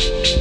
Bye.